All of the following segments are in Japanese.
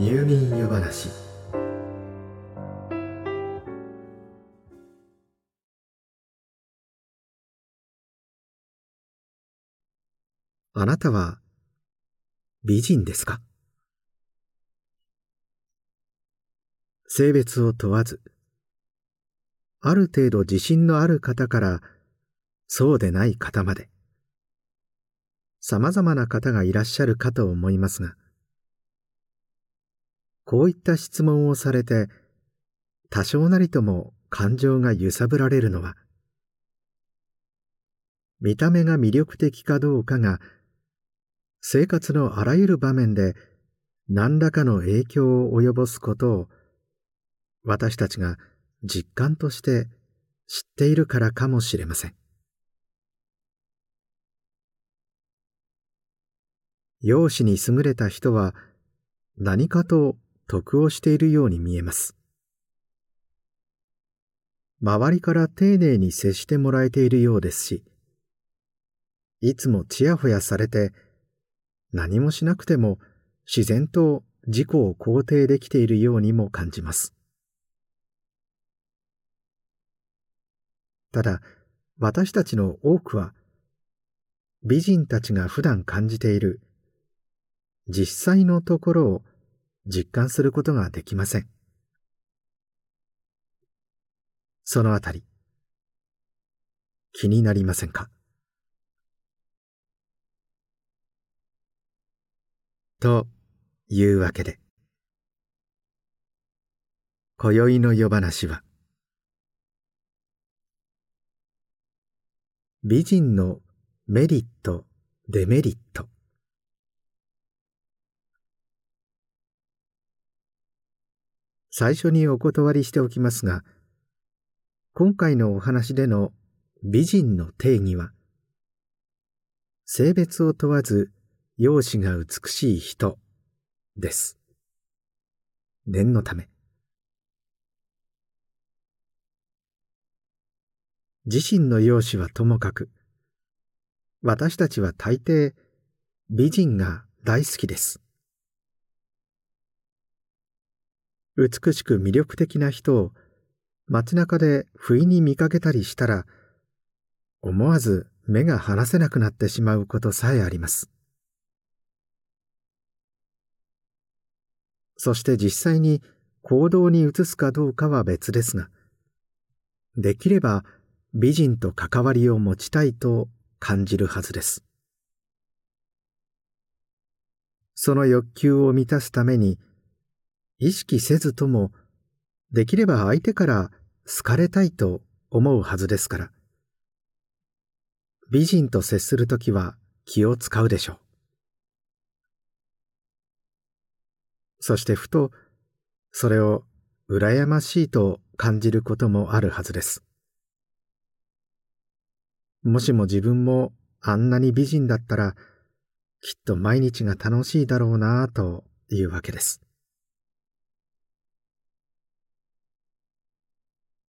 入眠湯話。あなたは美人ですか？性別を問わずある程度自信のある方からそうでない方まで。様々な方がいらっしゃるかと思いますがこういった質問をされて多少なりとも感情が揺さぶられるのは見た目が魅力的かどうかが生活のあらゆる場面で何らかの影響を及ぼすことを私たちが実感として知っているからかもしれません。容姿に優れた人は何かと得をしているように見えます周りから丁寧に接してもらえているようですしいつもちやほやされて何もしなくても自然と自己を肯定できているようにも感じます。ただ、私たちの多くは、美人たちが普段感じている実際のところを実感することができません。そのあたり、気になりませんか？というわけで今宵の夜話は美人のメリットデメリット最初にお断りしておきますが今回のお話での美人の定義は性別を問わず容姿が美しい人です。念のため。自身の容姿はともかく、私たちは大抵美人が大好きです。美しく魅力的な人を街中で不意に見かけたりしたら、思わず目が離せなくなってしまうことさえあります。そして実際に行動に移すかどうかは別ですが、できれば美人と関わりを持ちたいと感じるはずです。その欲求を満たすために、意識せずとも、できれば相手から好かれたいと思うはずですから、美人と接するときは気を使うでしょう。そしてふと、それを羨ましいと感じることもあるはずです。もしも自分もあんなに美人だったら、きっと毎日が楽しいだろうなぁというわけです。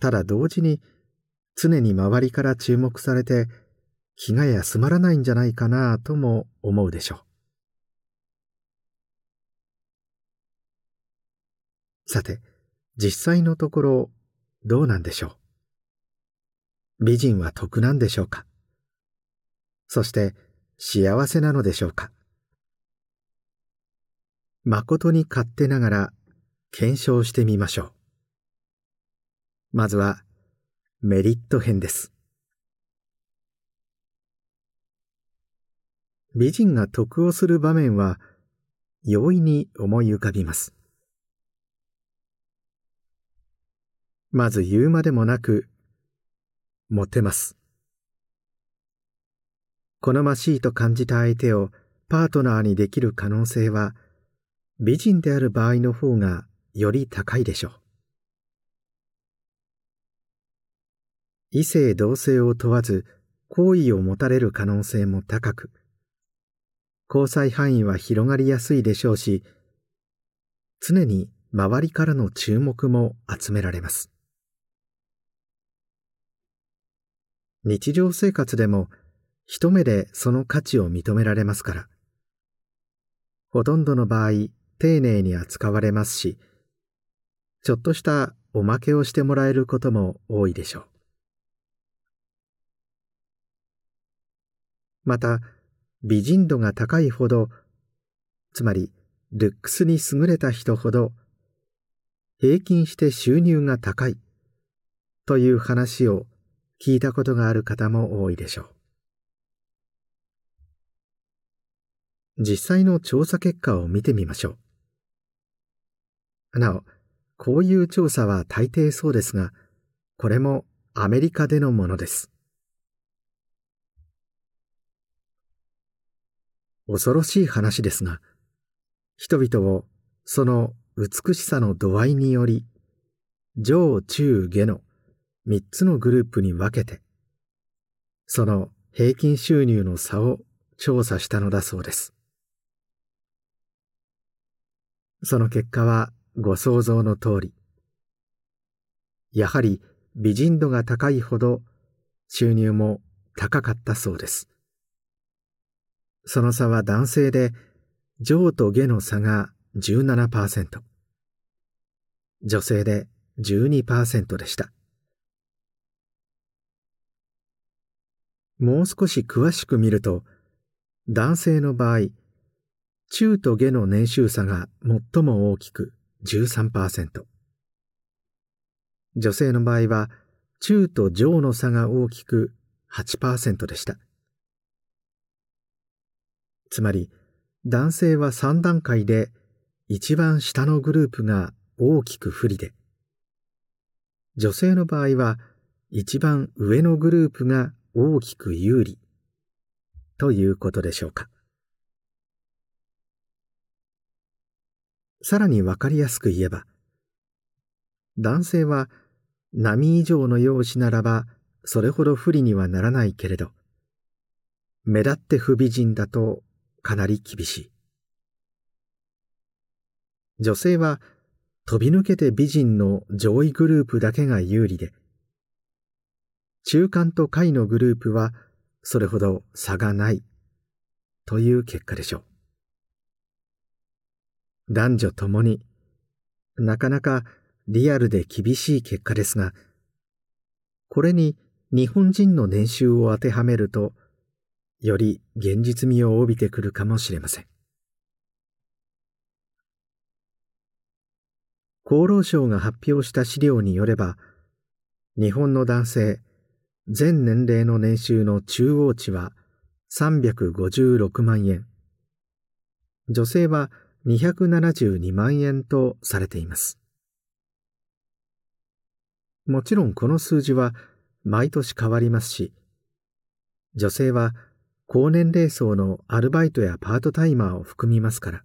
ただ同時に常に周りから注目されて気が休まらないんじゃないかなとも思うでしょう。さて、実際のところ、どうなんでしょう？美人は得なんでしょうか？そして、幸せなのでしょうか？誠に勝手ながら、検証してみましょう。まずは、メリット編です。美人が得をする場面は、容易に思い浮かびます。まず言うまでもなく、モテます。好ましいと感じた相手をパートナーにできる可能性は、美人である場合の方がより高いでしょう。異性同性を問わず、好意を持たれる可能性も高く、交際範囲は広がりやすいでしょうし、常に周りからの注目も集められます。日常生活でも一目でその価値を認められますから。ほとんどの場合、丁寧に扱われますし、ちょっとしたおまけをしてもらえることも多いでしょう。また、美人度が高いほど、つまり、ルックスに優れた人ほど、平均して収入が高いという話を聞いたことがある方も多いでしょう。実際の調査結果を見てみましょう。なお、こういう調査は大抵そうですが、これもアメリカでのものです。恐ろしい話ですが、人々をその美しさの度合いにより、上中下の三つのグループに分けて、その平均収入の差を調査したのだそうです。その結果はご想像の通り。やはり美人度が高いほど収入も高かったそうです。その差は男性で上と下の差が17%。女性で12%でした。もう少し詳しく見ると、男性の場合、中と下の年収差が最も大きく13%。女性の場合は、中と上の差が大きく8%でした。つまり、男性は3段階で一番下のグループが大きく不利で、女性の場合は一番上のグループが大きく有利ということでしょうか。さらにわかりやすく言えば、男性は波以上の容姿ならばそれほど不利にはならないけれど、目立って不美人だとかなり厳しい。女性は飛び抜けて美人の上位グループだけが有利で、中間と下位のグループはそれほど差がないという結果でしょう。男女ともになかなかリアルで厳しい結果ですが、これに日本人の年収を当てはめると、より現実味を帯びてくるかもしれません。厚労省が発表した資料によれば、日本の男性全年齢の年収の中央値は356万円、女性は272万円とされています。もちろんこの数字は毎年変わりますし、女性は高年齢層のアルバイトやパートタイマーを含みますから、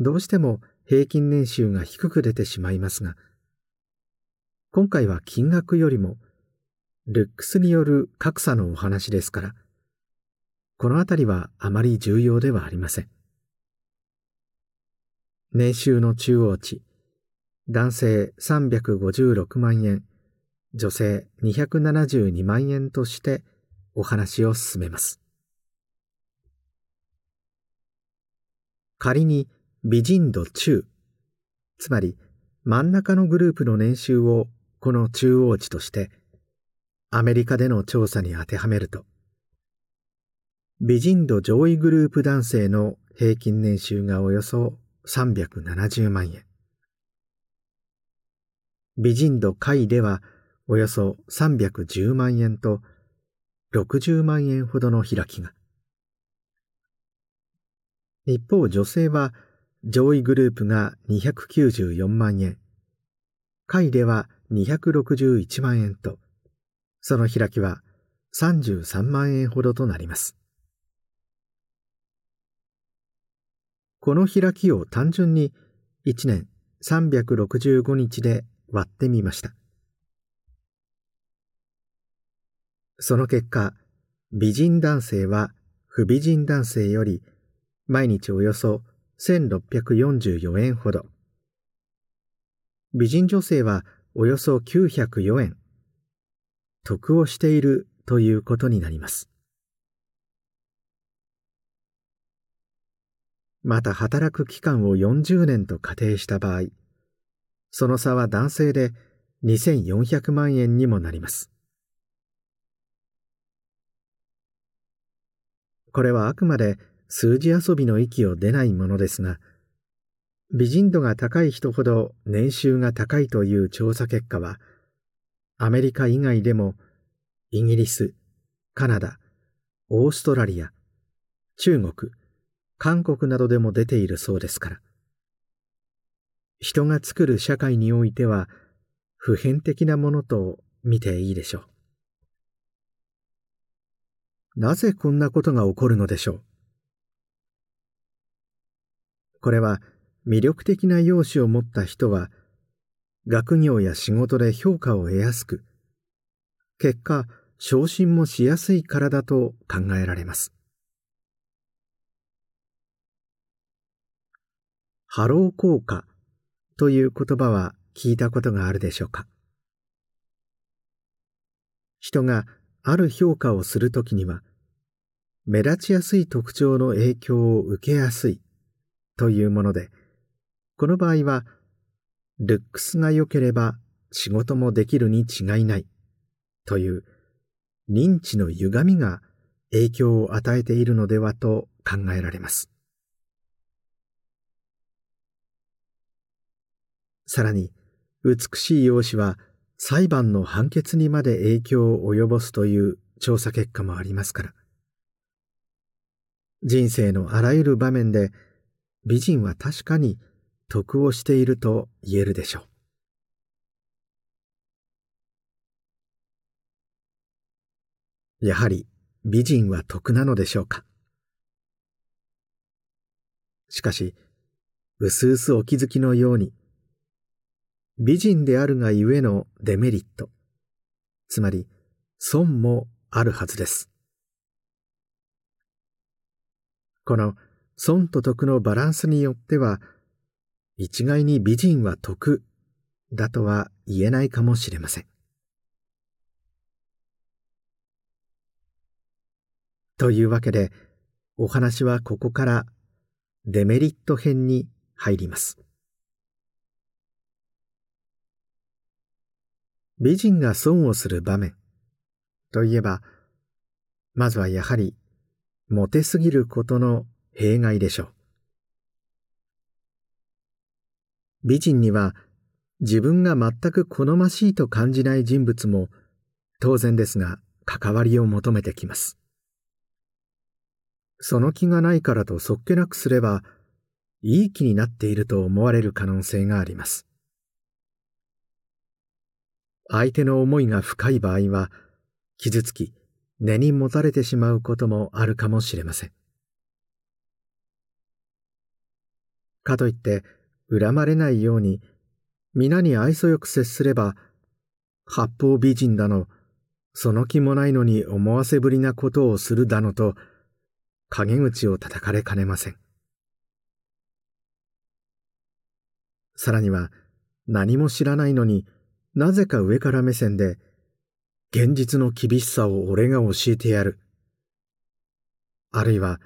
どうしても平均年収が低く出てしまいますが、今回は金額よりも、ルックスによる格差のお話ですから、このあたりはあまり重要ではありません。年収の中央値、男性356万円、女性272万円としてお話を進めます。仮に美人度中、つまり真ん中のグループの年収をこの中央値として、アメリカでの調査に当てはめると、美人度上位グループ男性の平均年収がおよそ370万円。美人度下位ではおよそ310万円と60万円ほどの開きが。一方女性は上位グループが294万円、下位では261万円と、その開きは33万円ほどとなります。この開きを単純に1年365日で割ってみました。その結果、美人男性は不美人男性より毎日およそ1644円ほど。美人女性はおよそ904円。得をしているということになります。また働く期間を40年と仮定した場合、その差は男性で2400万円にもなります。これはあくまで数字遊びの域を出ないものですが、美人度が高い人ほど年収が高いという調査結果は、アメリカ以外でもイギリス、カナダ、オーストラリア、中国、韓国などでも出ているそうですから。人が作る社会においては普遍的なものと見ていいでしょう。なぜこんなことが起こるのでしょう？これは魅力的な容姿を持った人は学業や仕事で評価を得やすく、結果、昇進もしやすいからだと考えられます。ハロー効果という言葉は聞いたことがあるでしょうか？人がある評価をするときには、目立ちやすい特徴の影響を受けやすいというもので、この場合は、ルックスが良ければ仕事もできるに違いないという認知の歪みが影響を与えているのではと考えられます。さらに、美しい容姿は裁判の判決にまで影響を及ぼすという調査結果もありますから。人生のあらゆる場面で美人は確かに得をしていると言えるでしょう。やはり美人は得なのでしょうか。しかし、うすうすお気づきのように、美人であるがゆえのデメリット、つまり損もあるはずです。この損と得のバランスによっては、一概に美人は得だとは言えないかもしれません。というわけで、お話はここからデメリット編に入ります。美人が損をする場面といえば、まずはやはり、モテすぎることの弊害でしょう。美人には自分が全く好ましいと感じない人物も当然ですが関わりを求めてきます。その気がないからとそっけなくすればいい気になっていると思われる可能性があります。相手の思いが深い場合は、傷つき、根に持たれてしまうこともあるかもしれません。かといって、恨まれないように、皆に愛想よく接すれば、八方美人だの、その気もないのに思わせぶりなことをするだのと、陰口を叩かれかねません。さらには、何も知らないのに、なぜか上から目線で、現実の厳しさを俺が教えてやる。あるいは、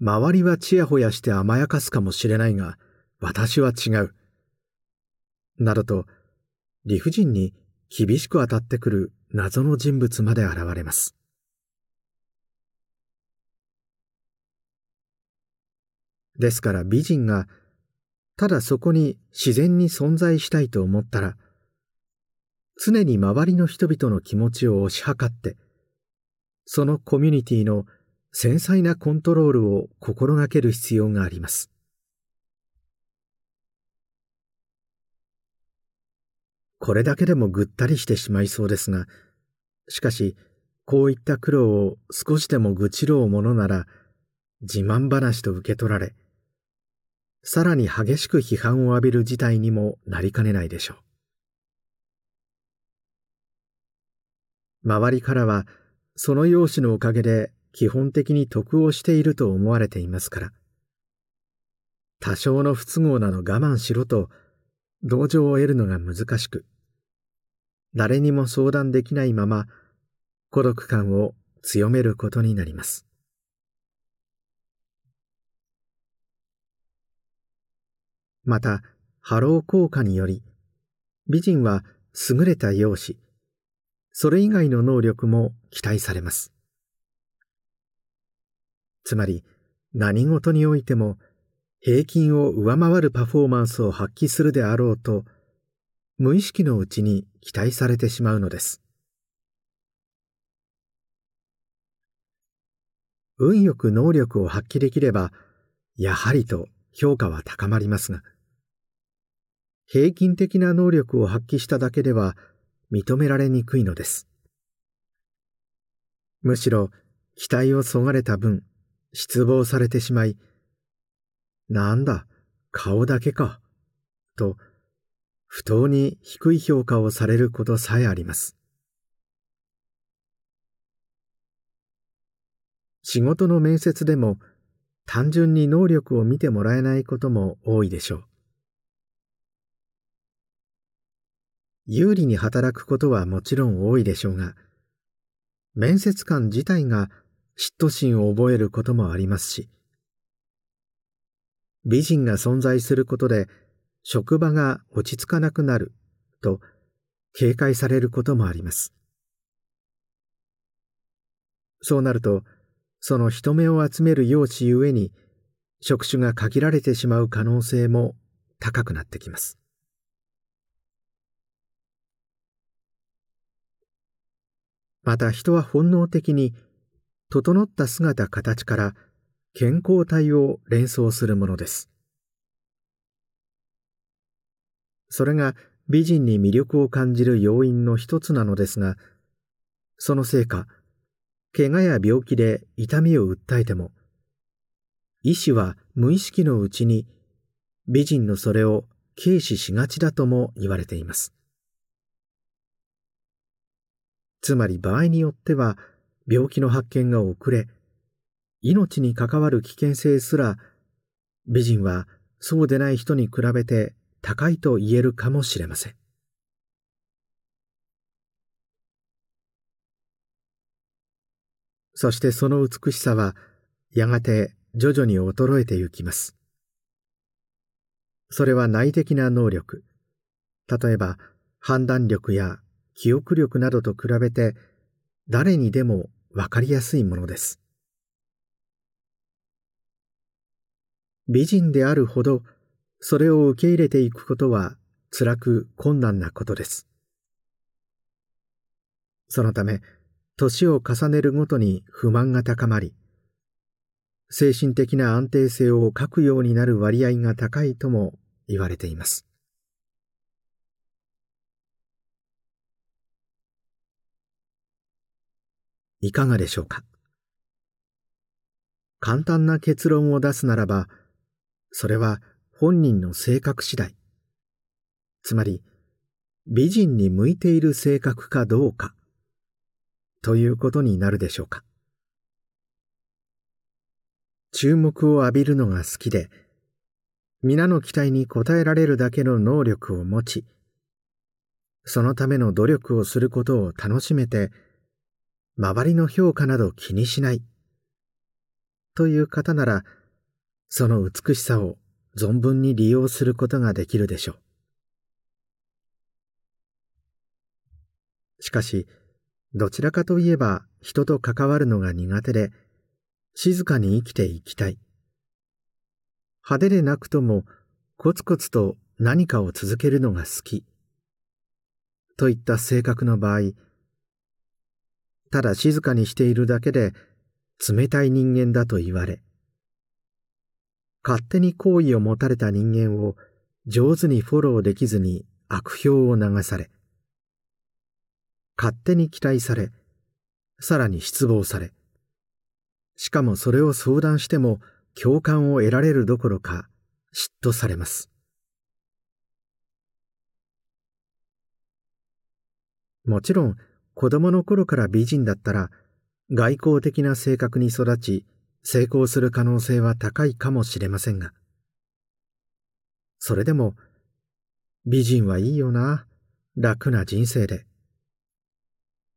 周りはちやほやして甘やかすかもしれないが、私は違う。などと、理不尽に厳しく当たってくる謎の人物まで現れます。ですから美人が、ただそこに自然に存在したいと思ったら、常に周りの人々の気持ちを推し量って、そのコミュニティの繊細なコントロールを心がける必要があります。これだけでもぐったりしてしまいそうですが、しかし、こういった苦労を少しでも愚痴ろうものなら、自慢話と受け取られ、さらに激しく批判を浴びる事態にもなりかねないでしょう。周りからは、その容姿のおかげで基本的に得をしていると思われていますから。多少の不都合なら我慢しろと、同情を得るのが難しく、誰にも相談できないまま、孤独感を強めることになります。また、ハロー効果により、美人は優れた容姿、それ以外の能力も期待されます。つまり、何事においても平均を上回るパフォーマンスを発揮するであろうと、無意識のうちに期待されてしまうのです。運よく能力を発揮できれば、やはりと評価は高まりますが、平均的な能力を発揮しただけでは認められにくいのです。むしろ期待をそがれた分、失望されてしまい、なんだ、顔だけか、と、不当に低い評価をされることさえあります。仕事の面接でも単純に能力を見てもらえないことも多いでしょう。有利に働くことはもちろん多いでしょうが、面接官自体が嫉妬心を覚えることもありますし、美人が存在することで職場が落ち着かなくなると警戒されることもあります。そうなると、その人目を集める容姿ゆえに職種が限られてしまう可能性も高くなってきます。また人は本能的に整った姿形から健康体を連想するものです。それが美人に魅力を感じる要因の一つなのですが、そのせいか、怪我や病気で痛みを訴えても、医師は無意識のうちに美人のそれを軽視しがちだとも言われています。つまり場合によっては病気の発見が遅れ、命に関わる危険性すら美人はそうでない人に比べて高いと言えるかもしれません。そしてその美しさはやがて徐々に衰えてゆきます。それは内的な能力、例えば判断力や記憶力などと比べて誰にでもわかりやすいものです。美人であるほど、それを受け入れていくことは辛く困難なことです。そのため、年を重ねるごとに不満が高まり、精神的な安定性を欠くようになる割合が高いとも言われています。いかがでしょうか？簡単な結論を出すならば、それは本人の性格次第。つまり、美人に向いている性格かどうか、ということになるでしょうか？注目を浴びるのが好きで、皆の期待に応えられるだけの能力を持ち、そのための努力をすることを楽しめて、周りの評価など気にしない、という方なら、その美しさを存分に利用することができるでしょう。しかし、どちらかといえば人と関わるのが苦手で、静かに生きていきたい。派手でなくともコツコツと何かを続けるのが好き。といった性格の場合、ただ静かにしているだけで冷たい人間だと言われ、勝手に好意を持たれた人間を上手にフォローできずに悪評を流され、勝手に期待され、さらに失望され、しかもそれを相談しても共感を得られるどころか嫉妬されます。もちろん子供の頃から美人だったら外交的な性格に育ち成功する可能性は高いかもしれませんが、それでも、美人はいいよな、楽な人生で、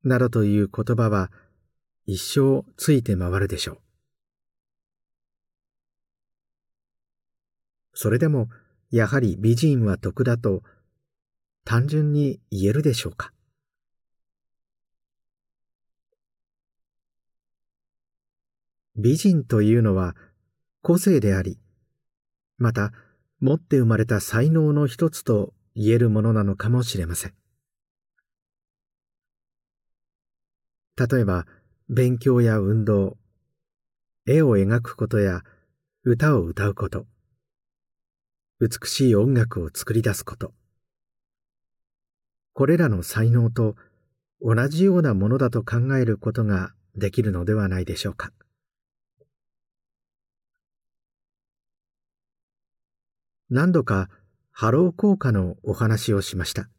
などという言葉は一生ついて回るでしょう。それでもやはり美人は得だと単純に言えるでしょうか。美人というのは個性であり、また持って生まれた才能の一つと言えるものなのかもしれません。例えば、勉強や運動、絵を描くことや歌を歌うこと、美しい音楽を作り出すこと、これらの才能と同じようなものだと考えることができるのではないでしょうか。何度かハロー効果のお話をしました。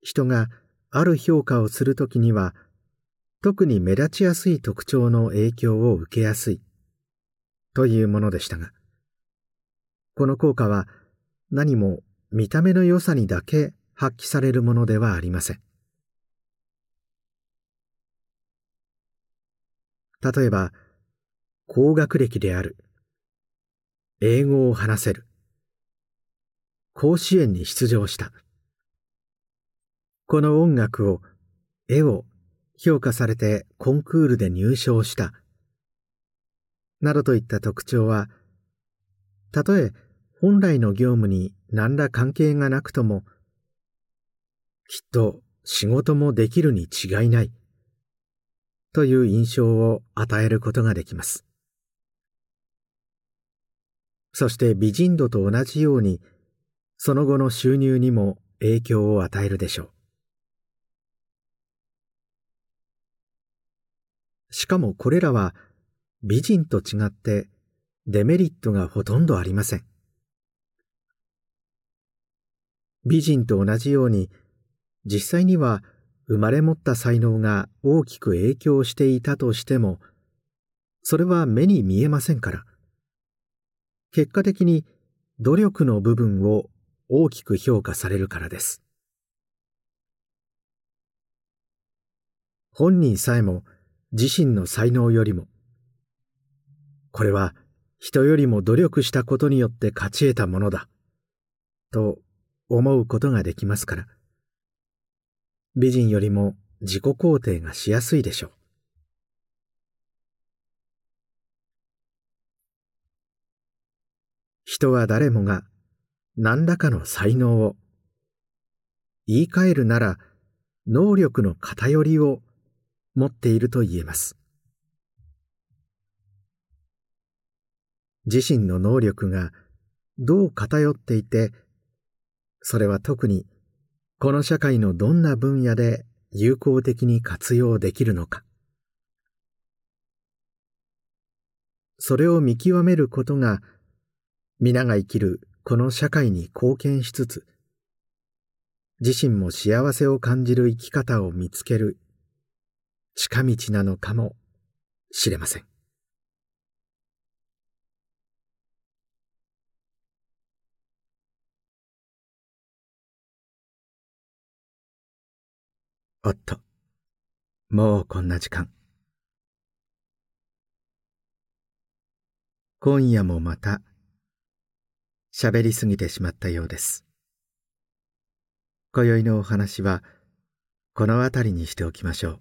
人がある評価をするときには、特に目立ちやすい特徴の影響を受けやすいというものでしたが、この効果は何も見た目の良さにだけ発揮されるものではありません。例えば、高学歴である英語を話せる。甲子園に出場した。この音楽を、絵を評価されてコンクールで入賞した。などといった特徴は、たとえ本来の業務に何ら関係がなくとも、きっと仕事もできるに違いない、という印象を与えることができます。そして美人度と同じように、その後の収入にも影響を与えるでしょう。しかもこれらは美人と違ってデメリットがほとんどありません。美人と同じように実際には生まれ持った才能が大きく影響していたとしてもそれは目に見えませんから結果的に努力の部分を大きく評価されるからです。本人さえも自身の才能よりも、これは人よりも努力したことによって勝ち得たものだ、と思うことができますから、美人よりも自己肯定がしやすいでしょう。人は誰もが何らかの才能を、言い換えるなら能力の偏りを持っていると言えます。自身の能力がどう偏っていて、それは特にこの社会のどんな分野で有効的に活用できるのか。それを見極めることが皆が生きるこの社会に貢献しつつ、自身も幸せを感じる生き方を見つける近道なのかもしれません。おっと、もうこんな時間。今夜もまた、喋りすぎてしまったようです。今宵のお話はこの辺りにしておきましょ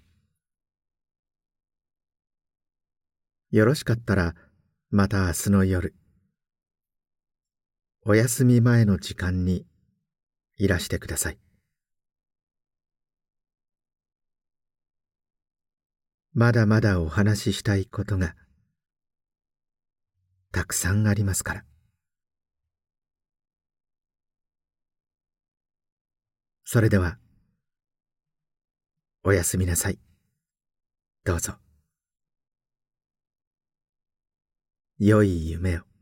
う。よろしかったらまた明日の夜、お休み前の時間にいらしてください。まだまだお話ししたいことがたくさんありますから。それでは、おやすみなさい。どうぞ。良い夢を。